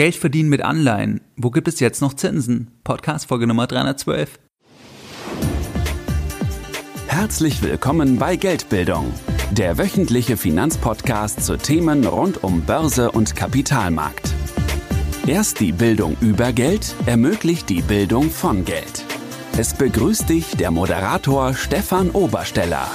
Geld verdienen mit Anleihen. Wo gibt es jetzt noch Zinsen? Podcast Folge Nummer 312. Herzlich willkommen bei Geldbildung, der wöchentliche Finanzpodcast zu Themen rund um Börse und Kapitalmarkt. Erst die Bildung über Geld ermöglicht die Bildung von Geld. Es begrüßt dich der Moderator Stefan Obersteller.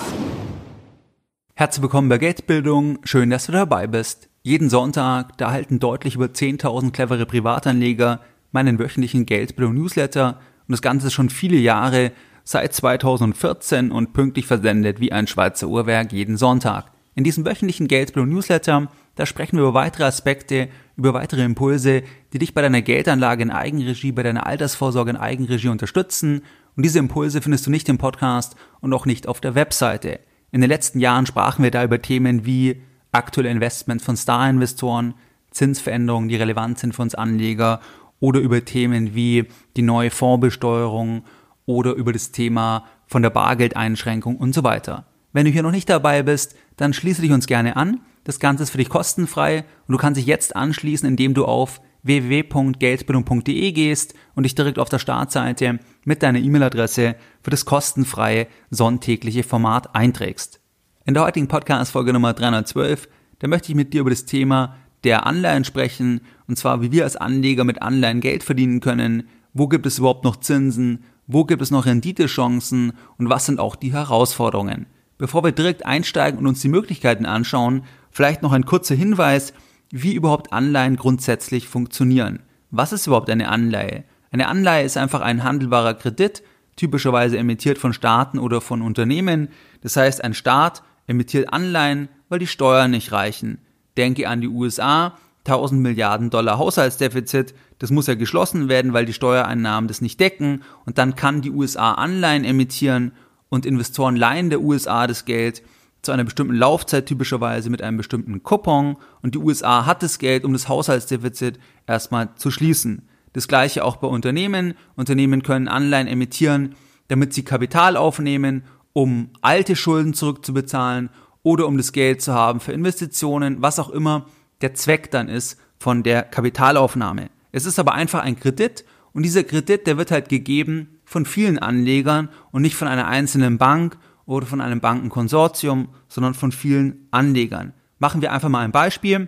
Herzlich willkommen bei Geldbildung. Schön, dass du dabei bist. Jeden Sonntag, da halten deutlich über 10.000 clevere Privatanleger meinen wöchentlichen Geldbildung-Newsletter und das Ganze schon viele Jahre, seit 2014 und pünktlich versendet wie ein Schweizer Uhrwerk jeden Sonntag. In diesem wöchentlichen Geldbildung-Newsletter, da sprechen wir über weitere Aspekte, über weitere Impulse, die dich bei deiner Geldanlage in Eigenregie, bei deiner Altersvorsorge in Eigenregie unterstützen. Und diese Impulse findest du nicht im Podcast und auch nicht auf der Webseite. In den letzten Jahren sprachen wir da über Themen wie aktuelle Investments von Star-Investoren, Zinsveränderungen, die relevant sind für uns Anleger oder über Themen wie die neue Fondsbesteuerung oder über das Thema von der Bargeldeinschränkung und so weiter. Wenn du hier noch nicht dabei bist, dann schließe dich uns gerne an. Das Ganze ist für dich kostenfrei und du kannst dich jetzt anschließen, indem du auf www.geldbildung.de gehst und dich direkt auf der Startseite mit deiner E-Mail-Adresse für das kostenfreie sonntägliche Format einträgst. In der heutigen Podcast-Folge Nummer 312, da möchte ich mit dir über das Thema der Anleihen sprechen, und zwar wie wir als Anleger mit Anleihen Geld verdienen können, wo gibt es überhaupt noch Zinsen, wo gibt es noch Renditechancen und was sind auch die Herausforderungen. Bevor wir direkt einsteigen und uns die Möglichkeiten anschauen, vielleicht noch ein kurzer Hinweis, wie überhaupt Anleihen grundsätzlich funktionieren. Was ist überhaupt eine Anleihe? Eine Anleihe ist einfach ein handelbarer Kredit, typischerweise emittiert von Staaten oder von Unternehmen. Das heißt, ein Staat emittiert Anleihen, weil die Steuern nicht reichen. Denke an die USA, 1000 Milliarden Dollar Haushaltsdefizit, das muss ja geschlossen werden, weil die Steuereinnahmen das nicht decken und dann kann die USA Anleihen emittieren und Investoren leihen der USA das Geld zu einer bestimmten Laufzeit typischerweise mit einem bestimmten Coupon und die USA hat das Geld, um das Haushaltsdefizit erstmal zu schließen. Das gleiche auch bei Unternehmen. Unternehmen können Anleihen emittieren, damit sie Kapital aufnehmen um alte Schulden zurückzubezahlen oder um das Geld zu haben für Investitionen, was auch immer der Zweck dann ist von der Kapitalaufnahme. Es ist aber einfach ein Kredit und dieser Kredit, der wird halt gegeben von vielen Anlegern und nicht von einer einzelnen Bank oder von einem Bankenkonsortium, sondern von vielen Anlegern. Machen wir einfach mal ein Beispiel.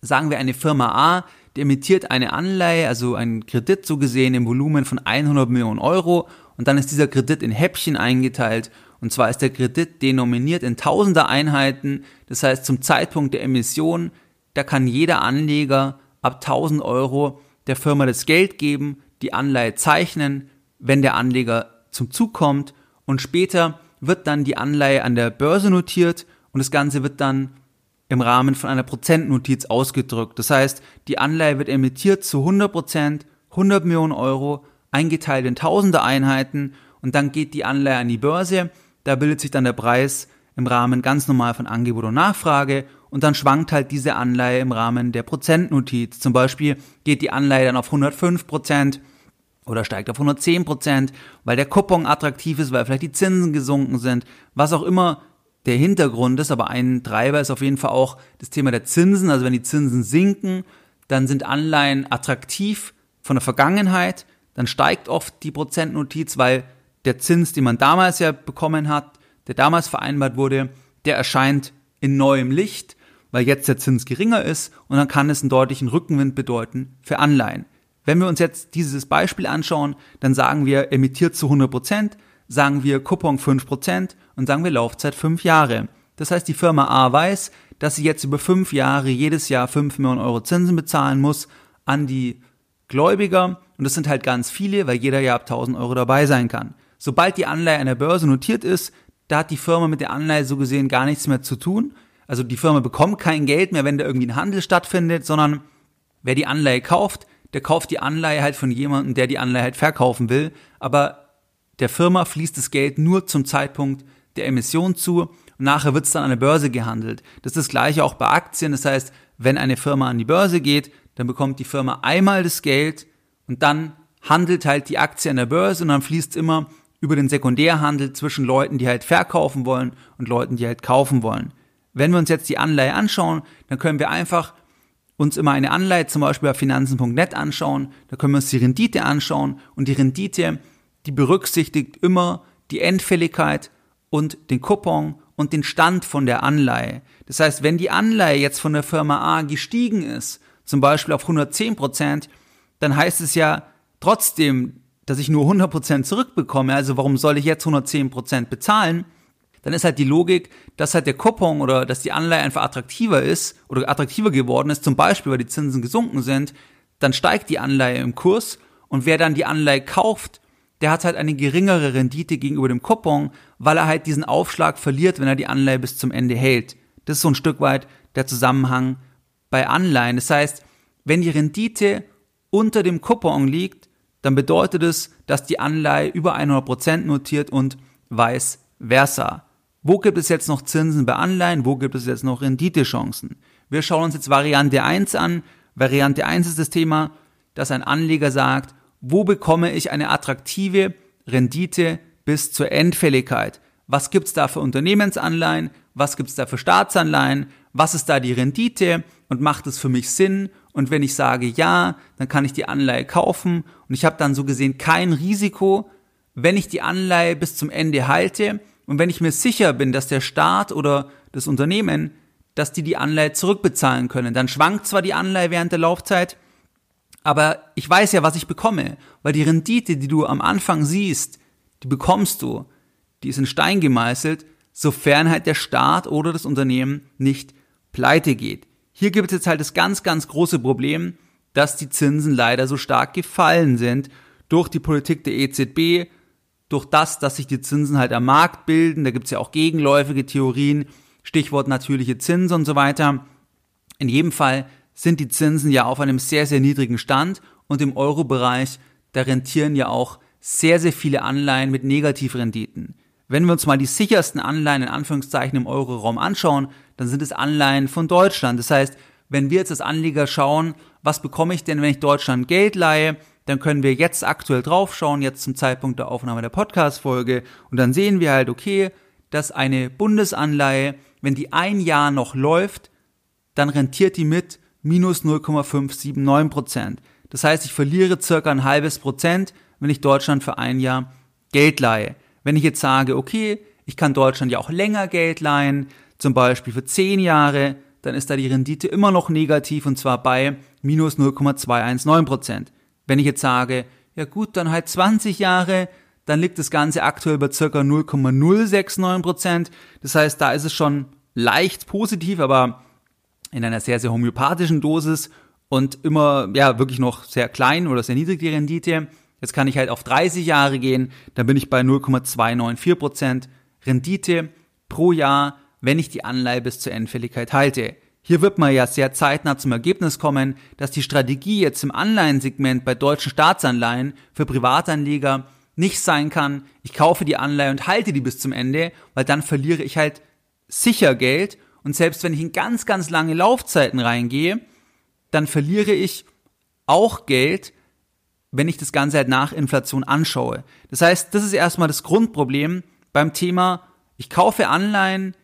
Sagen wir eine Firma A, die emittiert eine Anleihe, also einen Kredit so gesehen im Volumen von 100 Millionen Euro und dann ist dieser Kredit in Häppchen eingeteilt und zwar ist der Kredit denominiert in tausender Einheiten. Das heißt, zum Zeitpunkt der Emission, da kann jeder Anleger ab 1000 Euro der Firma das Geld geben, die Anleihe zeichnen, wenn der Anleger zum Zug kommt. Und später wird dann die Anleihe an der Börse notiert und das Ganze wird dann im Rahmen von einer Prozentnotiz ausgedrückt. Das heißt, die Anleihe wird emittiert zu 100 Prozent, 100 Millionen Euro, eingeteilt in tausende Einheiten und dann geht die Anleihe an die Börse da bildet sich dann der Preis im Rahmen ganz normal von Angebot und Nachfrage und dann schwankt halt diese Anleihe im Rahmen der Prozentnotiz. Zum Beispiel geht die Anleihe dann auf 105 Prozent oder steigt auf 110 Prozent, weil der Coupon attraktiv ist, weil vielleicht die Zinsen gesunken sind, was auch immer der Hintergrund ist, aber ein Treiber ist auf jeden Fall auch das Thema der Zinsen. Also wenn die Zinsen sinken, dann sind Anleihen attraktiv von der Vergangenheit, dann steigt oft die Prozentnotiz, weil der Zins, den man damals ja bekommen hat, der damals vereinbart wurde, der erscheint in neuem Licht, weil jetzt der Zins geringer ist und dann kann es einen deutlichen Rückenwind bedeuten für Anleihen. Wenn wir uns jetzt dieses Beispiel anschauen, dann sagen wir emittiert zu 100 Prozent, sagen wir Coupon 5 Prozent und sagen wir Laufzeit 5 Jahre. Das heißt, die Firma A weiß, dass sie jetzt über 5 Jahre jedes Jahr 5 Millionen Euro Zinsen bezahlen muss an die Gläubiger und das sind halt ganz viele, weil jeder Jahr ab 1000 Euro dabei sein kann. Sobald die Anleihe an der Börse notiert ist, da hat die Firma mit der Anleihe so gesehen gar nichts mehr zu tun. Also die Firma bekommt kein Geld mehr, wenn da irgendwie ein Handel stattfindet, sondern wer die Anleihe kauft, der kauft die Anleihe halt von jemandem, der die Anleihe halt verkaufen will. Aber der Firma fließt das Geld nur zum Zeitpunkt der Emission zu und nachher wird es dann an der Börse gehandelt. Das ist das gleiche auch bei Aktien. Das heißt, wenn eine Firma an die Börse geht, dann bekommt die Firma einmal das Geld und dann handelt halt die Aktie an der Börse und dann fließt immer über den Sekundärhandel zwischen Leuten, die halt verkaufen wollen und Leuten, die halt kaufen wollen. Wenn wir uns jetzt die Anleihe anschauen, dann können wir einfach uns immer eine Anleihe zum Beispiel bei finanzen.net anschauen, da können wir uns die Rendite anschauen und die Rendite, die berücksichtigt immer die Endfälligkeit und den Coupon und den Stand von der Anleihe. Das heißt, wenn die Anleihe jetzt von der Firma A gestiegen ist, zum Beispiel auf 110 Prozent, dann heißt es ja trotzdem, dass ich nur 100 Prozent zurückbekomme. Also warum soll ich jetzt 110 Prozent bezahlen? Dann ist halt die Logik, dass halt der Coupon oder dass die Anleihe einfach attraktiver ist oder attraktiver geworden ist, zum Beispiel weil die Zinsen gesunken sind, dann steigt die Anleihe im Kurs und wer dann die Anleihe kauft, der hat halt eine geringere Rendite gegenüber dem Coupon, weil er halt diesen Aufschlag verliert, wenn er die Anleihe bis zum Ende hält. Das ist so ein Stück weit der Zusammenhang bei Anleihen. Das heißt, wenn die Rendite unter dem Coupon liegt, dann bedeutet es, dass die Anleihe über 100% notiert und vice versa. Wo gibt es jetzt noch Zinsen bei Anleihen? Wo gibt es jetzt noch Renditechancen? Wir schauen uns jetzt Variante 1 an. Variante 1 ist das Thema, dass ein Anleger sagt, wo bekomme ich eine attraktive Rendite bis zur Endfälligkeit? Was gibt's da für Unternehmensanleihen? Was gibt's da für Staatsanleihen? Was ist da die Rendite? Und macht es für mich Sinn? Und wenn ich sage ja, dann kann ich die Anleihe kaufen und ich habe dann so gesehen kein Risiko, wenn ich die Anleihe bis zum Ende halte und wenn ich mir sicher bin, dass der Staat oder das Unternehmen, dass die die Anleihe zurückbezahlen können. Dann schwankt zwar die Anleihe während der Laufzeit, aber ich weiß ja, was ich bekomme, weil die Rendite, die du am Anfang siehst, die bekommst du, die ist in Stein gemeißelt, sofern halt der Staat oder das Unternehmen nicht pleite geht. Hier gibt es jetzt halt das ganz, ganz große Problem, dass die Zinsen leider so stark gefallen sind durch die Politik der EZB, durch das, dass sich die Zinsen halt am Markt bilden. Da gibt es ja auch gegenläufige Theorien, Stichwort natürliche Zinsen und so weiter. In jedem Fall sind die Zinsen ja auf einem sehr, sehr niedrigen Stand und im Euro-Bereich, da rentieren ja auch sehr, sehr viele Anleihen mit Negativrenditen. Wenn wir uns mal die sichersten Anleihen in Anführungszeichen im Euro-Raum anschauen, dann sind es Anleihen von Deutschland. Das heißt, wenn wir jetzt als Anleger schauen, was bekomme ich denn, wenn ich Deutschland Geld leihe, dann können wir jetzt aktuell draufschauen, jetzt zum Zeitpunkt der Aufnahme der Podcast-Folge, und dann sehen wir halt, okay, dass eine Bundesanleihe, wenn die ein Jahr noch läuft, dann rentiert die mit minus 0,579 Prozent. Das heißt, ich verliere circa ein halbes Prozent, wenn ich Deutschland für ein Jahr Geld leihe. Wenn ich jetzt sage, okay, ich kann Deutschland ja auch länger Geld leihen, zum Beispiel für zehn Jahre, dann ist da die Rendite immer noch negativ und zwar bei minus 0,219 Prozent. Wenn ich jetzt sage, ja gut, dann halt 20 Jahre, dann liegt das Ganze aktuell bei circa 0,069 Prozent. Das heißt, da ist es schon leicht positiv, aber in einer sehr, sehr homöopathischen Dosis und immer, ja, wirklich noch sehr klein oder sehr niedrig die Rendite. Jetzt kann ich halt auf 30 Jahre gehen, dann bin ich bei 0,294 Prozent Rendite pro Jahr, wenn ich die Anleihe bis zur Endfälligkeit halte. Hier wird man ja sehr zeitnah zum Ergebnis kommen, dass die Strategie jetzt im Anleihensegment bei deutschen Staatsanleihen für Privatanleger nicht sein kann, ich kaufe die Anleihe und halte die bis zum Ende, weil dann verliere ich halt sicher Geld und selbst wenn ich in ganz, ganz lange Laufzeiten reingehe, dann verliere ich auch Geld, wenn ich das Ganze halt nach Inflation anschaue. Das heißt, das ist erstmal das Grundproblem beim Thema, ich kaufe Anleihen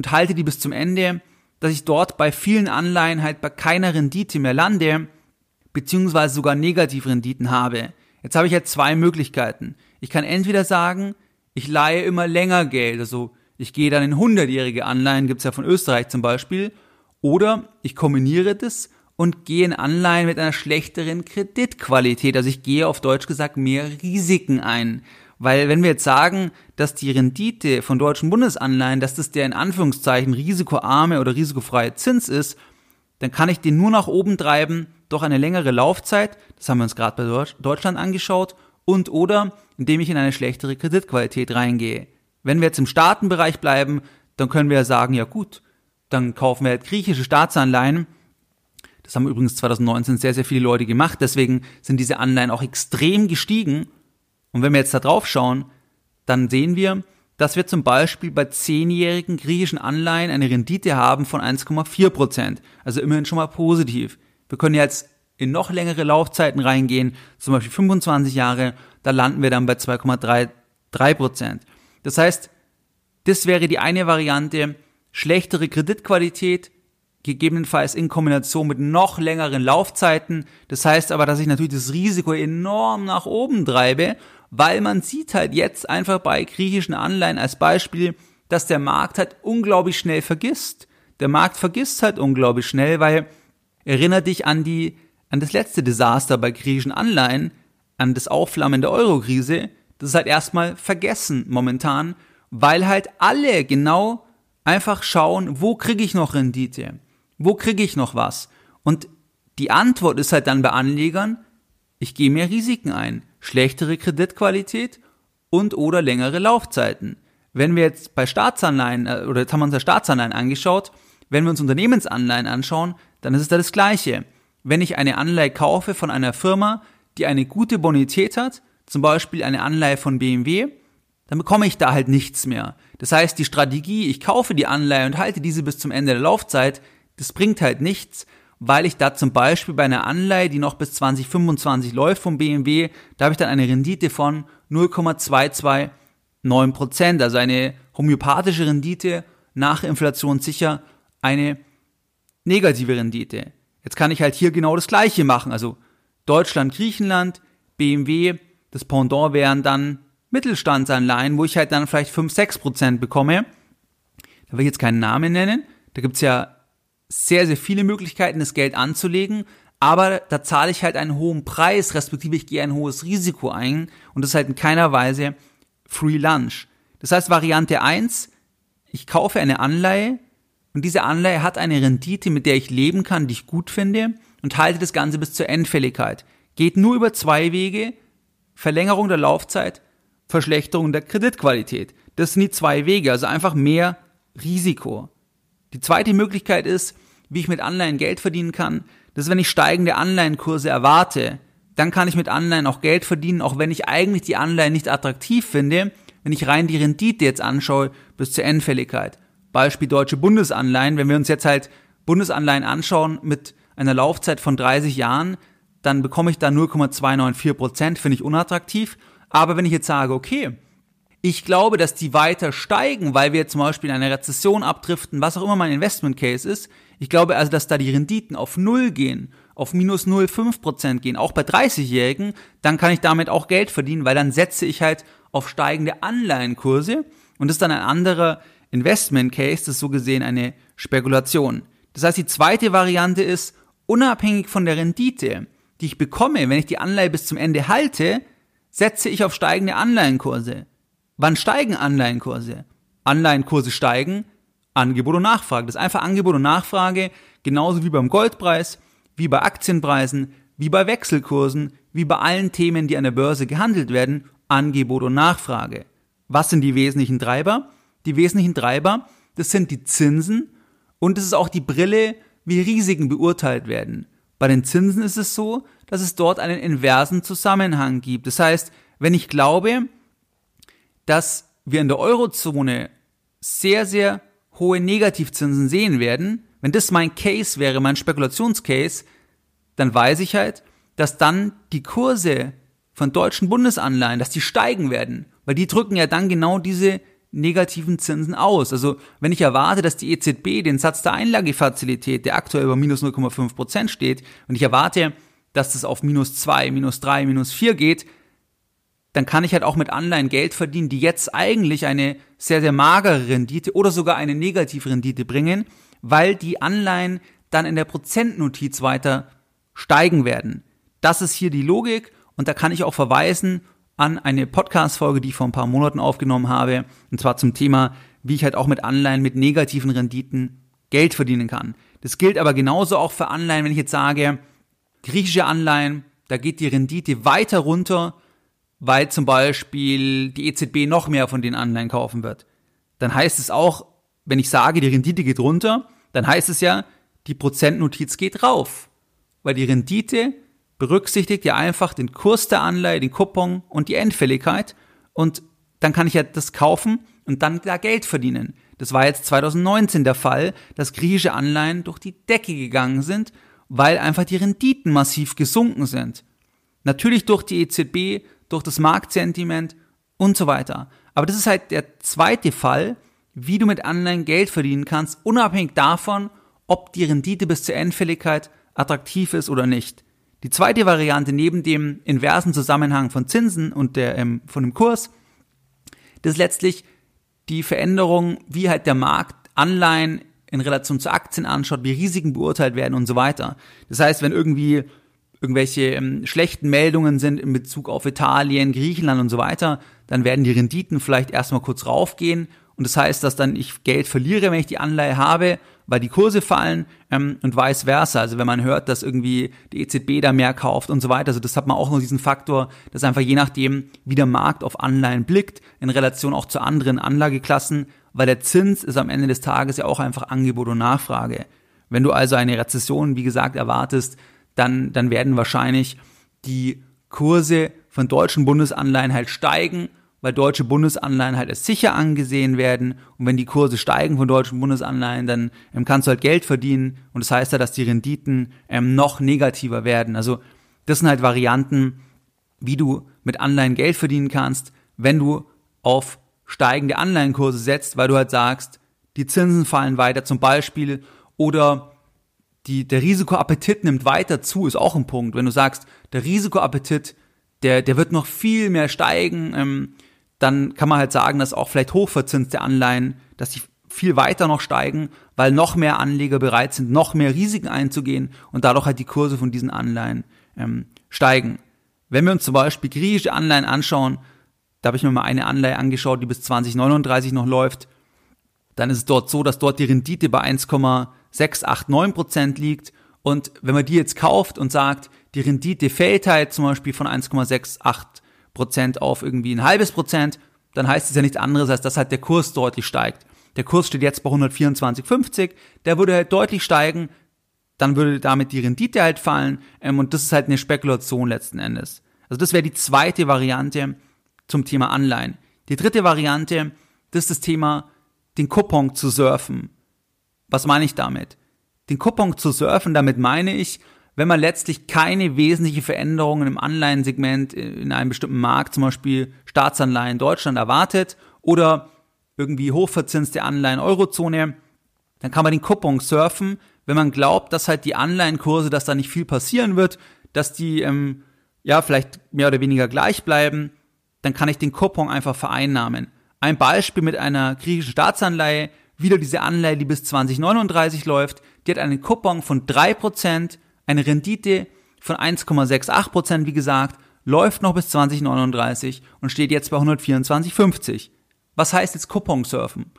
und halte die bis zum Ende, dass ich dort bei vielen Anleihen halt bei keiner Rendite mehr lande, beziehungsweise sogar Negativrenditen habe. Jetzt habe ich halt zwei Möglichkeiten. Ich kann entweder sagen, ich leihe immer länger Geld, also ich gehe dann in hundertjährige Anleihen, gibt's ja von Österreich zum Beispiel, oder ich kombiniere das und gehe in Anleihen mit einer schlechteren Kreditqualität. Also ich gehe auf Deutsch gesagt mehr Risiken ein. Weil wenn wir jetzt sagen, dass die Rendite von deutschen Bundesanleihen, dass das der in Anführungszeichen risikoarme oder risikofreie Zins ist, dann kann ich den nur nach oben treiben durch eine längere Laufzeit, das haben wir uns gerade bei Deutschland angeschaut, und oder indem ich in eine schlechtere Kreditqualität reingehe. Wenn wir jetzt im Staatenbereich bleiben, dann können wir ja sagen, ja gut, dann kaufen wir halt griechische Staatsanleihen, das haben übrigens 2019 sehr, sehr viele Leute gemacht. Deswegen sind diese Anleihen auch extrem gestiegen. Und wenn wir jetzt da drauf schauen, dann sehen wir, dass wir zum Beispiel bei zehnjährigen griechischen Anleihen eine Rendite haben von 1,4 Prozent. Also immerhin schon mal positiv. Wir können jetzt in noch längere Laufzeiten reingehen, zum Beispiel 25 Jahre, da landen wir dann bei 2,33 Prozent. Das heißt, das wäre die eine Variante, schlechtere Kreditqualität, gegebenenfalls in Kombination mit noch längeren Laufzeiten. Das heißt aber, dass ich natürlich das Risiko enorm nach oben treibe, weil man sieht halt jetzt einfach bei griechischen Anleihen als Beispiel, dass der Markt halt unglaublich schnell vergisst. Der Markt vergisst halt unglaublich schnell, weil erinnert dich an die, an das letzte Desaster bei griechischen Anleihen, an das Aufflammen der Eurokrise. Das ist halt erstmal vergessen momentan, weil halt alle genau einfach schauen, wo kriege ich noch Rendite? Wo kriege ich noch was? Und die Antwort ist halt dann bei Anlegern, ich gehe mehr Risiken ein, schlechtere Kreditqualität und oder längere Laufzeiten. Wenn wir jetzt bei Staatsanleihen, äh, oder jetzt haben wir uns ja Staatsanleihen angeschaut, wenn wir uns Unternehmensanleihen anschauen, dann ist es da das Gleiche. Wenn ich eine Anleihe kaufe von einer Firma, die eine gute Bonität hat, zum Beispiel eine Anleihe von BMW, dann bekomme ich da halt nichts mehr. Das heißt, die Strategie, ich kaufe die Anleihe und halte diese bis zum Ende der Laufzeit, das bringt halt nichts, weil ich da zum Beispiel bei einer Anleihe, die noch bis 2025 läuft vom BMW, da habe ich dann eine Rendite von 0,229 Prozent, also eine homöopathische Rendite nach Inflation sicher eine negative Rendite. Jetzt kann ich halt hier genau das gleiche machen, also Deutschland, Griechenland, BMW, das Pendant wären dann Mittelstandsanleihen, wo ich halt dann vielleicht 5, 6 Prozent bekomme. Da will ich jetzt keinen Namen nennen. Da gibt's ja sehr, sehr viele Möglichkeiten, das Geld anzulegen, aber da zahle ich halt einen hohen Preis, respektive ich gehe ein hohes Risiko ein und das ist halt in keiner Weise Free Lunch. Das heißt, Variante 1, ich kaufe eine Anleihe und diese Anleihe hat eine Rendite, mit der ich leben kann, die ich gut finde und halte das Ganze bis zur Endfälligkeit. Geht nur über zwei Wege, Verlängerung der Laufzeit, Verschlechterung der Kreditqualität. Das sind die zwei Wege, also einfach mehr Risiko. Die zweite Möglichkeit ist, wie ich mit Anleihen Geld verdienen kann. Das ist, wenn ich steigende Anleihenkurse erwarte. Dann kann ich mit Anleihen auch Geld verdienen, auch wenn ich eigentlich die Anleihen nicht attraktiv finde, wenn ich rein die Rendite jetzt anschaue bis zur Endfälligkeit. Beispiel deutsche Bundesanleihen. Wenn wir uns jetzt halt Bundesanleihen anschauen mit einer Laufzeit von 30 Jahren, dann bekomme ich da 0,294 Prozent, finde ich unattraktiv. Aber wenn ich jetzt sage, okay, ich glaube, dass die weiter steigen, weil wir zum Beispiel in eine Rezession abdriften, was auch immer mein Investment Case ist. Ich glaube also, dass da die Renditen auf Null gehen, auf minus 0,5 Prozent gehen, auch bei 30-Jährigen, dann kann ich damit auch Geld verdienen, weil dann setze ich halt auf steigende Anleihenkurse und das ist dann ein anderer Investment Case, das ist so gesehen eine Spekulation. Das heißt, die zweite Variante ist, unabhängig von der Rendite, die ich bekomme, wenn ich die Anleihe bis zum Ende halte, setze ich auf steigende Anleihenkurse. Wann steigen Anleihenkurse? Anleihenkurse steigen, Angebot und Nachfrage. Das ist einfach Angebot und Nachfrage, genauso wie beim Goldpreis, wie bei Aktienpreisen, wie bei Wechselkursen, wie bei allen Themen, die an der Börse gehandelt werden, Angebot und Nachfrage. Was sind die wesentlichen Treiber? Die wesentlichen Treiber, das sind die Zinsen und es ist auch die Brille, wie Risiken beurteilt werden. Bei den Zinsen ist es so, dass es dort einen inversen Zusammenhang gibt. Das heißt, wenn ich glaube, dass wir in der Eurozone sehr, sehr hohe Negativzinsen sehen werden, wenn das mein Case wäre, mein Spekulationscase, dann weiß ich halt, dass dann die Kurse von deutschen Bundesanleihen, dass die steigen werden, weil die drücken ja dann genau diese negativen Zinsen aus. Also wenn ich erwarte, dass die EZB den Satz der Einlagefazilität, der aktuell über minus 0,5 Prozent steht, und ich erwarte, dass das auf minus 2, minus 3, minus 4 geht, dann kann ich halt auch mit Anleihen Geld verdienen, die jetzt eigentlich eine sehr, sehr magere Rendite oder sogar eine negative Rendite bringen, weil die Anleihen dann in der Prozentnotiz weiter steigen werden. Das ist hier die Logik und da kann ich auch verweisen an eine Podcast-Folge, die ich vor ein paar Monaten aufgenommen habe, und zwar zum Thema, wie ich halt auch mit Anleihen mit negativen Renditen Geld verdienen kann. Das gilt aber genauso auch für Anleihen, wenn ich jetzt sage, griechische Anleihen, da geht die Rendite weiter runter, weil zum Beispiel die EZB noch mehr von den Anleihen kaufen wird. Dann heißt es auch, wenn ich sage, die Rendite geht runter, dann heißt es ja, die Prozentnotiz geht rauf. Weil die Rendite berücksichtigt ja einfach den Kurs der Anleihe, den Coupon und die Endfälligkeit. Und dann kann ich ja das kaufen und dann da Geld verdienen. Das war jetzt 2019 der Fall, dass griechische Anleihen durch die Decke gegangen sind, weil einfach die Renditen massiv gesunken sind. Natürlich durch die EZB, durch das Marktsentiment und so weiter. Aber das ist halt der zweite Fall, wie du mit Anleihen Geld verdienen kannst, unabhängig davon, ob die Rendite bis zur Endfälligkeit attraktiv ist oder nicht. Die zweite Variante neben dem inversen Zusammenhang von Zinsen und der, ähm, von dem Kurs, das ist letztlich die Veränderung, wie halt der Markt Anleihen in Relation zu Aktien anschaut, wie Risiken beurteilt werden und so weiter. Das heißt, wenn irgendwie irgendwelche ähm, schlechten Meldungen sind in Bezug auf Italien, Griechenland und so weiter, dann werden die Renditen vielleicht erstmal kurz raufgehen und das heißt, dass dann ich Geld verliere, wenn ich die Anleihe habe, weil die Kurse fallen ähm, und vice versa. Also wenn man hört, dass irgendwie die EZB da mehr kauft und so weiter, also das hat man auch noch diesen Faktor, dass einfach je nachdem, wie der Markt auf Anleihen blickt, in Relation auch zu anderen Anlageklassen, weil der Zins ist am Ende des Tages ja auch einfach Angebot und Nachfrage. Wenn du also eine Rezession, wie gesagt, erwartest, dann, dann werden wahrscheinlich die Kurse von deutschen Bundesanleihen halt steigen, weil deutsche Bundesanleihen halt als sicher angesehen werden. Und wenn die Kurse steigen von deutschen Bundesanleihen, dann ähm, kannst du halt Geld verdienen. Und das heißt ja, dass die Renditen ähm, noch negativer werden. Also das sind halt Varianten, wie du mit Anleihen Geld verdienen kannst, wenn du auf steigende Anleihenkurse setzt, weil du halt sagst, die Zinsen fallen weiter zum Beispiel oder die, der Risikoappetit nimmt weiter zu, ist auch ein Punkt. Wenn du sagst, der Risikoappetit, der, der wird noch viel mehr steigen, ähm, dann kann man halt sagen, dass auch vielleicht hochverzinste Anleihen, dass die viel weiter noch steigen, weil noch mehr Anleger bereit sind, noch mehr Risiken einzugehen und dadurch halt die Kurse von diesen Anleihen ähm, steigen. Wenn wir uns zum Beispiel griechische Anleihen anschauen, da habe ich mir mal eine Anleihe angeschaut, die bis 2039 noch läuft. Dann ist es dort so, dass dort die Rendite bei 1,689 Prozent liegt. Und wenn man die jetzt kauft und sagt, die Rendite fällt halt zum Beispiel von 1,68 Prozent auf irgendwie ein halbes Prozent, dann heißt es ja nichts anderes, als dass halt der Kurs deutlich steigt. Der Kurs steht jetzt bei 124,50, der würde halt deutlich steigen, dann würde damit die Rendite halt fallen ähm, und das ist halt eine Spekulation letzten Endes. Also das wäre die zweite Variante, zum Thema Anleihen. Die dritte Variante, das ist das Thema, den Coupon zu surfen. Was meine ich damit? Den Coupon zu surfen, damit meine ich, wenn man letztlich keine wesentliche Veränderungen im Anleihensegment in einem bestimmten Markt, zum Beispiel Staatsanleihen Deutschland erwartet oder irgendwie hochverzinste Anleihen Eurozone, dann kann man den Coupon surfen, wenn man glaubt, dass halt die Anleihenkurse, dass da nicht viel passieren wird, dass die ähm, ja vielleicht mehr oder weniger gleich bleiben dann kann ich den Coupon einfach vereinnahmen. Ein Beispiel mit einer griechischen Staatsanleihe, wieder diese Anleihe, die bis 2039 läuft, die hat einen Coupon von 3%, eine Rendite von 1,68%, wie gesagt, läuft noch bis 2039 und steht jetzt bei 124,50. Was heißt jetzt Coupon surfen?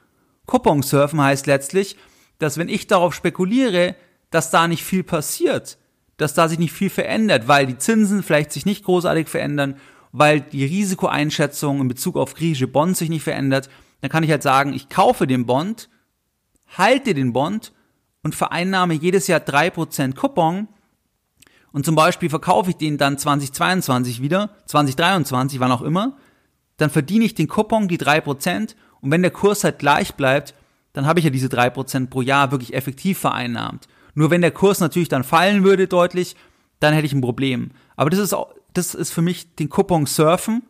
Coupon surfen heißt letztlich, dass wenn ich darauf spekuliere, dass da nicht viel passiert, dass da sich nicht viel verändert, weil die Zinsen vielleicht sich nicht großartig verändern weil die Risikoeinschätzung in Bezug auf griechische Bonds sich nicht verändert, dann kann ich halt sagen, ich kaufe den Bond, halte den Bond und vereinnahme jedes Jahr drei Prozent Coupon und zum Beispiel verkaufe ich den dann 2022 wieder, 2023, wann auch immer, dann verdiene ich den Coupon, die drei Prozent und wenn der Kurs halt gleich bleibt, dann habe ich ja diese drei Prozent pro Jahr wirklich effektiv vereinnahmt. Nur wenn der Kurs natürlich dann fallen würde deutlich, dann hätte ich ein Problem. Aber das ist auch, das ist für mich den Coupon surfen.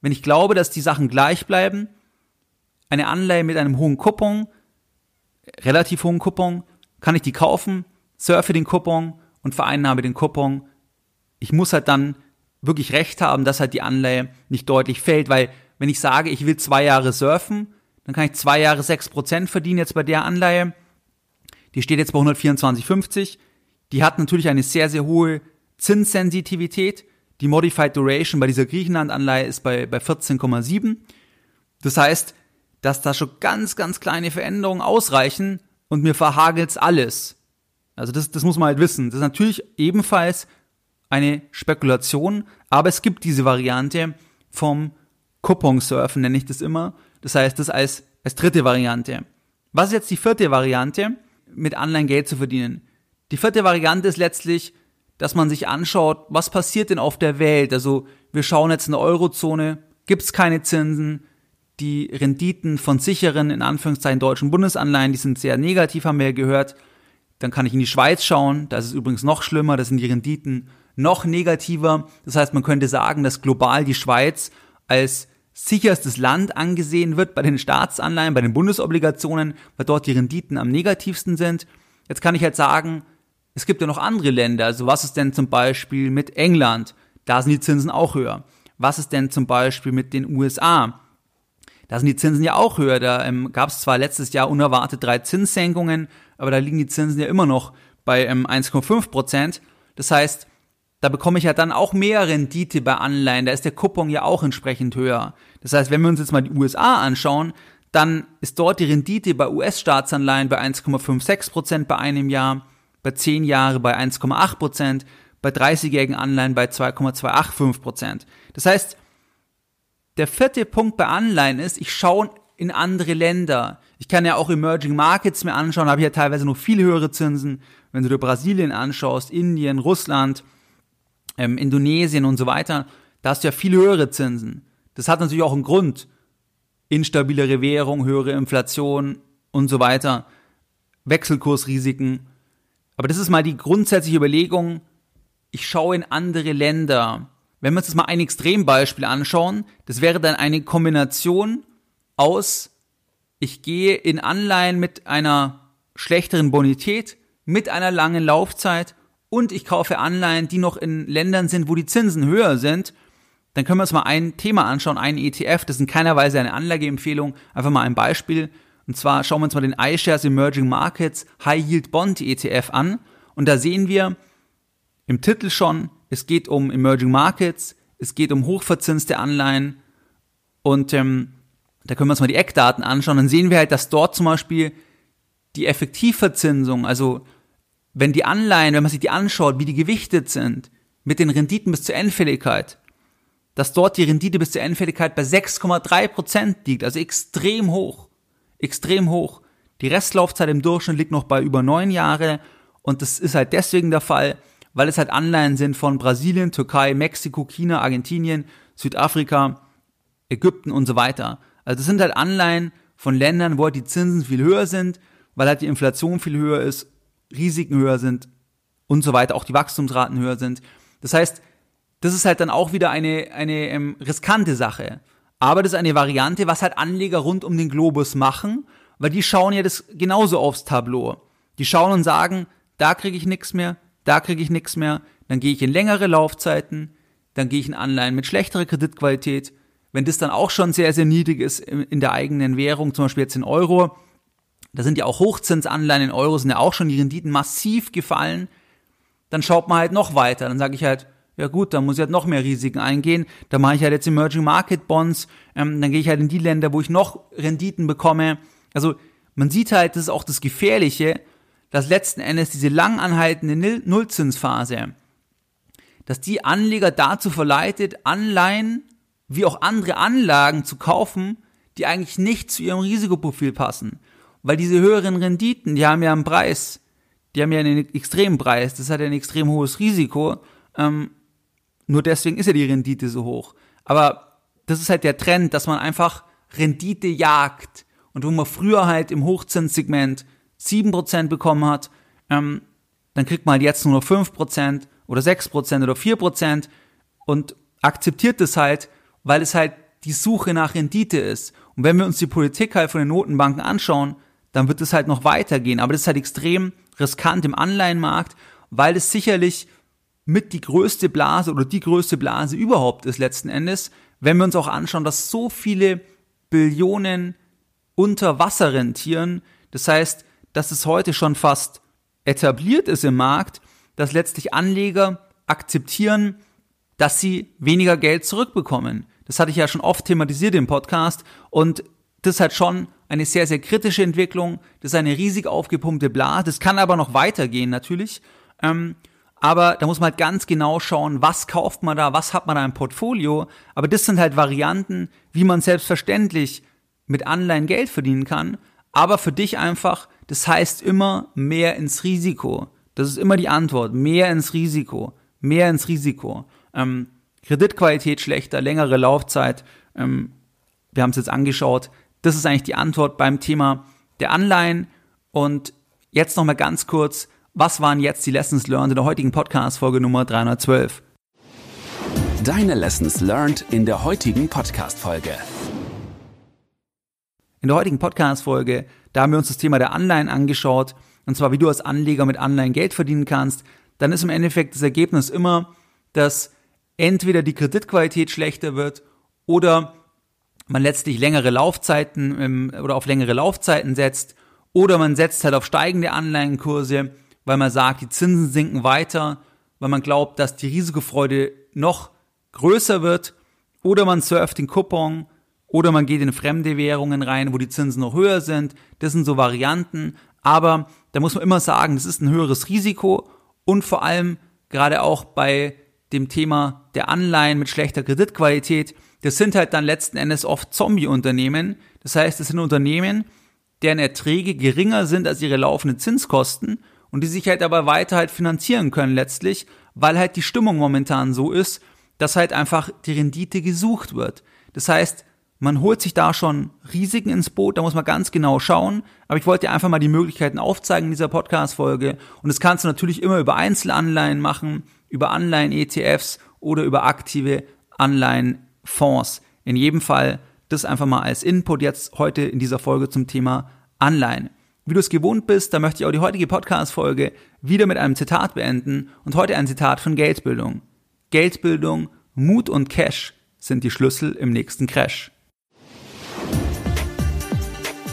Wenn ich glaube, dass die Sachen gleich bleiben, eine Anleihe mit einem hohen Coupon, relativ hohen Coupon, kann ich die kaufen, surfe den Coupon und vereinnahme den Coupon. Ich muss halt dann wirklich recht haben, dass halt die Anleihe nicht deutlich fällt, weil wenn ich sage, ich will zwei Jahre surfen, dann kann ich zwei Jahre sechs Prozent verdienen jetzt bei der Anleihe. Die steht jetzt bei 124,50. Die hat natürlich eine sehr, sehr hohe Zinssensitivität. Die Modified Duration bei dieser Griechenland-Anleihe ist bei, bei 14,7. Das heißt, dass da schon ganz, ganz kleine Veränderungen ausreichen und mir verhagelt's alles. Also das, das muss man halt wissen. Das ist natürlich ebenfalls eine Spekulation, aber es gibt diese Variante vom Coupon-Surfen, nenne ich das immer. Das heißt, das als, als dritte Variante. Was ist jetzt die vierte Variante, mit Anleihen Geld zu verdienen? Die vierte Variante ist letztlich, dass man sich anschaut, was passiert denn auf der Welt. Also wir schauen jetzt in der Eurozone, gibt's keine Zinsen, die Renditen von sicheren, in Anführungszeichen, deutschen Bundesanleihen, die sind sehr negativ, haben wir gehört. Dann kann ich in die Schweiz schauen, da ist es übrigens noch schlimmer, da sind die Renditen noch negativer. Das heißt, man könnte sagen, dass global die Schweiz als sicherstes Land angesehen wird bei den Staatsanleihen, bei den Bundesobligationen, weil dort die Renditen am negativsten sind. Jetzt kann ich halt sagen, es gibt ja noch andere Länder. Also was ist denn zum Beispiel mit England? Da sind die Zinsen auch höher. Was ist denn zum Beispiel mit den USA? Da sind die Zinsen ja auch höher. Da ähm, gab es zwar letztes Jahr unerwartet drei Zinssenkungen, aber da liegen die Zinsen ja immer noch bei ähm, 1,5 Prozent. Das heißt, da bekomme ich ja dann auch mehr Rendite bei Anleihen. Da ist der Coupon ja auch entsprechend höher. Das heißt, wenn wir uns jetzt mal die USA anschauen, dann ist dort die Rendite bei US-Staatsanleihen bei 1,56 Prozent bei einem Jahr, bei 10 Jahre bei 1,8 Prozent, bei 30-jährigen Anleihen bei 2,285 Prozent. Das heißt, der vierte Punkt bei Anleihen ist, ich schaue in andere Länder. Ich kann ja auch Emerging Markets mir anschauen, habe ja teilweise noch viel höhere Zinsen. Wenn du dir Brasilien anschaust, Indien, Russland, ähm, Indonesien und so weiter, da hast du ja viel höhere Zinsen. Das hat natürlich auch einen Grund. Instabilere Währung, höhere Inflation und so weiter, Wechselkursrisiken. Aber das ist mal die grundsätzliche Überlegung, ich schaue in andere Länder. Wenn wir uns jetzt mal ein Extrembeispiel anschauen, das wäre dann eine Kombination aus, ich gehe in Anleihen mit einer schlechteren Bonität, mit einer langen Laufzeit und ich kaufe Anleihen, die noch in Ländern sind, wo die Zinsen höher sind, dann können wir uns mal ein Thema anschauen, ein ETF, das ist in keiner Weise eine Anlageempfehlung, einfach mal ein Beispiel. Und zwar schauen wir uns mal den iShares Emerging Markets High Yield Bond ETF an. Und da sehen wir im Titel schon, es geht um Emerging Markets, es geht um hochverzinste Anleihen. Und ähm, da können wir uns mal die Eckdaten anschauen. Dann sehen wir halt, dass dort zum Beispiel die Effektivverzinsung, also wenn die Anleihen, wenn man sich die anschaut, wie die gewichtet sind, mit den Renditen bis zur Endfälligkeit, dass dort die Rendite bis zur Endfälligkeit bei 6,3 Prozent liegt, also extrem hoch, extrem hoch. Die Restlaufzeit im Durchschnitt liegt noch bei über neun Jahre und das ist halt deswegen der Fall, weil es halt Anleihen sind von Brasilien, Türkei, Mexiko, China, Argentinien, Südafrika, Ägypten und so weiter. Also das sind halt Anleihen von Ländern, wo halt die Zinsen viel höher sind, weil halt die Inflation viel höher ist Risiken höher sind und so weiter, auch die Wachstumsraten höher sind. Das heißt, das ist halt dann auch wieder eine, eine ähm, riskante Sache. Aber das ist eine Variante, was halt Anleger rund um den Globus machen, weil die schauen ja das genauso aufs Tableau. Die schauen und sagen, da kriege ich nichts mehr, da kriege ich nichts mehr, dann gehe ich in längere Laufzeiten, dann gehe ich in Anleihen mit schlechterer Kreditqualität. Wenn das dann auch schon sehr, sehr niedrig ist in der eigenen Währung, zum Beispiel jetzt in Euro, da sind ja auch Hochzinsanleihen in Euro, sind ja auch schon die Renditen massiv gefallen, dann schaut man halt noch weiter. Dann sage ich halt, ja gut, dann muss ich halt noch mehr Risiken eingehen. Da mache ich halt jetzt Emerging Market Bonds, ähm, dann gehe ich halt in die Länder, wo ich noch Renditen bekomme. Also man sieht halt, das ist auch das Gefährliche, dass letzten Endes diese lang anhaltende Nullzinsphase, dass die Anleger dazu verleitet, Anleihen wie auch andere Anlagen zu kaufen, die eigentlich nicht zu ihrem Risikoprofil passen. Weil diese höheren Renditen, die haben ja einen Preis, die haben ja einen extremen Preis, das hat ja ein extrem hohes Risiko. Ähm, nur deswegen ist ja die Rendite so hoch. Aber das ist halt der Trend, dass man einfach Rendite jagt. Und wo man früher halt im Hochzinssegment 7% bekommen hat, ähm, dann kriegt man halt jetzt nur noch 5% oder 6% oder 4% und akzeptiert das halt, weil es halt die Suche nach Rendite ist. Und wenn wir uns die Politik halt von den Notenbanken anschauen, dann wird es halt noch weitergehen. Aber das ist halt extrem riskant im Anleihenmarkt, weil es sicherlich mit die größte Blase oder die größte Blase überhaupt ist letzten Endes, wenn wir uns auch anschauen, dass so viele Billionen unter Wasser rentieren. Das heißt, dass es heute schon fast etabliert ist im Markt, dass letztlich Anleger akzeptieren, dass sie weniger Geld zurückbekommen. Das hatte ich ja schon oft thematisiert im Podcast und das halt schon eine sehr, sehr kritische Entwicklung. Das ist eine riesig aufgepumpte Blase. Das kann aber noch weitergehen natürlich. Ähm, aber da muss man halt ganz genau schauen, was kauft man da, was hat man da im Portfolio. Aber das sind halt Varianten, wie man selbstverständlich mit Anleihen Geld verdienen kann. Aber für dich einfach, das heißt immer mehr ins Risiko. Das ist immer die Antwort. Mehr ins Risiko. Mehr ins Risiko. Ähm, Kreditqualität schlechter, längere Laufzeit. Ähm, wir haben es jetzt angeschaut. Das ist eigentlich die Antwort beim Thema der Anleihen. Und jetzt nochmal ganz kurz, was waren jetzt die Lessons learned in der heutigen Podcast-Folge Nummer 312? Deine Lessons learned in der heutigen Podcast-Folge. In der heutigen Podcast-Folge, da haben wir uns das Thema der Anleihen angeschaut. und zwar wie du als Anleger mit Anleihen Geld verdienen kannst, dann ist im Endeffekt das Ergebnis immer, dass entweder die Kreditqualität schlechter wird oder man letztlich längere Laufzeiten oder auf längere Laufzeiten setzt oder man setzt halt auf steigende Anleihenkurse, weil man sagt, die Zinsen sinken weiter, weil man glaubt, dass die Risikofreude noch größer wird oder man surft den Coupon oder man geht in fremde Währungen rein, wo die Zinsen noch höher sind. Das sind so Varianten, aber da muss man immer sagen, das ist ein höheres Risiko und vor allem gerade auch bei dem Thema der Anleihen mit schlechter Kreditqualität, das sind halt dann letzten Endes oft Zombie-Unternehmen. Das heißt, das sind Unternehmen, deren Erträge geringer sind als ihre laufenden Zinskosten und die sich halt aber weiter halt finanzieren können letztlich, weil halt die Stimmung momentan so ist, dass halt einfach die Rendite gesucht wird. Das heißt, man holt sich da schon Risiken ins Boot, da muss man ganz genau schauen. Aber ich wollte einfach mal die Möglichkeiten aufzeigen in dieser Podcast-Folge. Und das kannst du natürlich immer über Einzelanleihen machen, über Anleihen-ETFs oder über aktive Anleihenfonds. In jedem Fall das einfach mal als Input jetzt heute in dieser Folge zum Thema Anleihen. Wie du es gewohnt bist, da möchte ich auch die heutige Podcast-Folge wieder mit einem Zitat beenden und heute ein Zitat von Geldbildung. Geldbildung, Mut und Cash sind die Schlüssel im nächsten Crash.